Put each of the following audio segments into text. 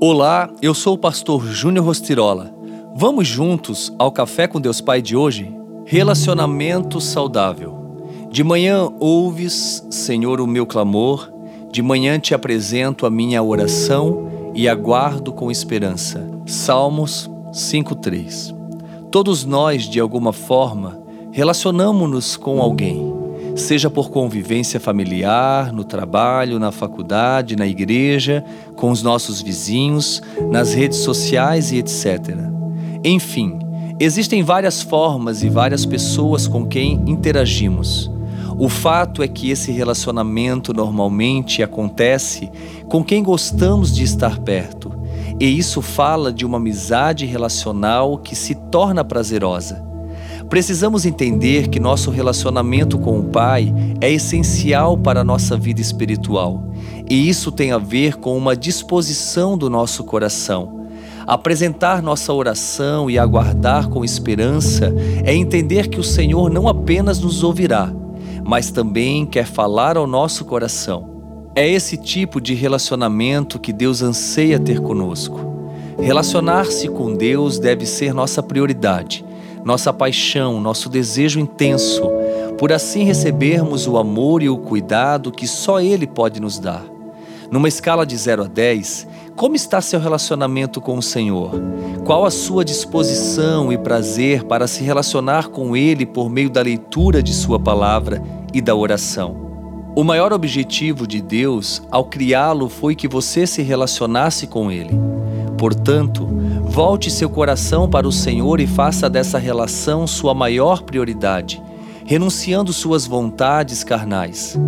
Olá, eu sou o pastor Júnior Rostirola. Vamos juntos ao Café com Deus Pai de hoje? Relacionamento saudável. De manhã ouves, Senhor, o meu clamor, de manhã te apresento a minha oração e aguardo com esperança. Salmos 5:3. Todos nós, de alguma forma, relacionamos-nos com alguém seja por convivência familiar, no trabalho, na faculdade, na igreja, com os nossos vizinhos, nas redes sociais e etc. Enfim, existem várias formas e várias pessoas com quem interagimos. O fato é que esse relacionamento normalmente acontece com quem gostamos de estar perto, e isso fala de uma amizade relacional que se torna prazerosa. Precisamos entender que nosso relacionamento com o Pai é essencial para a nossa vida espiritual, e isso tem a ver com uma disposição do nosso coração. Apresentar nossa oração e aguardar com esperança é entender que o Senhor não apenas nos ouvirá, mas também quer falar ao nosso coração. É esse tipo de relacionamento que Deus anseia ter conosco. Relacionar-se com Deus deve ser nossa prioridade nossa paixão, nosso desejo intenso, por assim recebermos o amor e o cuidado que só Ele pode nos dar. Numa escala de 0 a 10, como está seu relacionamento com o Senhor? Qual a sua disposição e prazer para se relacionar com Ele por meio da leitura de Sua palavra e da oração? O maior objetivo de Deus ao criá-lo foi que você se relacionasse com Ele. Portanto, volte seu coração para o Senhor e faça dessa relação sua maior prioridade, renunciando suas vontades carnais.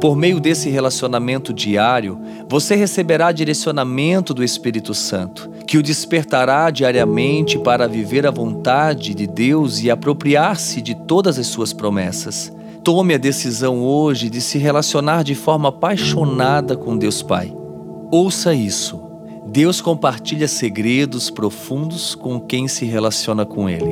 Por meio desse relacionamento diário, você receberá direcionamento do Espírito Santo, que o despertará diariamente para viver a vontade de Deus e apropriar-se de todas as suas promessas. Tome a decisão hoje de se relacionar de forma apaixonada com Deus Pai. Ouça isso. Deus compartilha segredos profundos com quem se relaciona com Ele.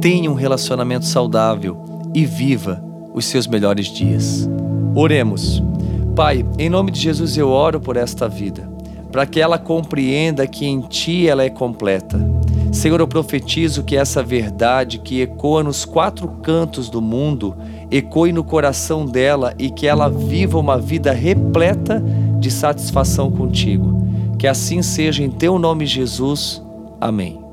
Tenha um relacionamento saudável e viva os seus melhores dias. Oremos. Pai, em nome de Jesus eu oro por esta vida, para que ela compreenda que em Ti ela é completa. Senhor, eu profetizo que essa verdade que ecoa nos quatro cantos do mundo ecoe no coração dela e que ela viva uma vida repleta de satisfação contigo. Que assim seja em teu nome, Jesus. Amém.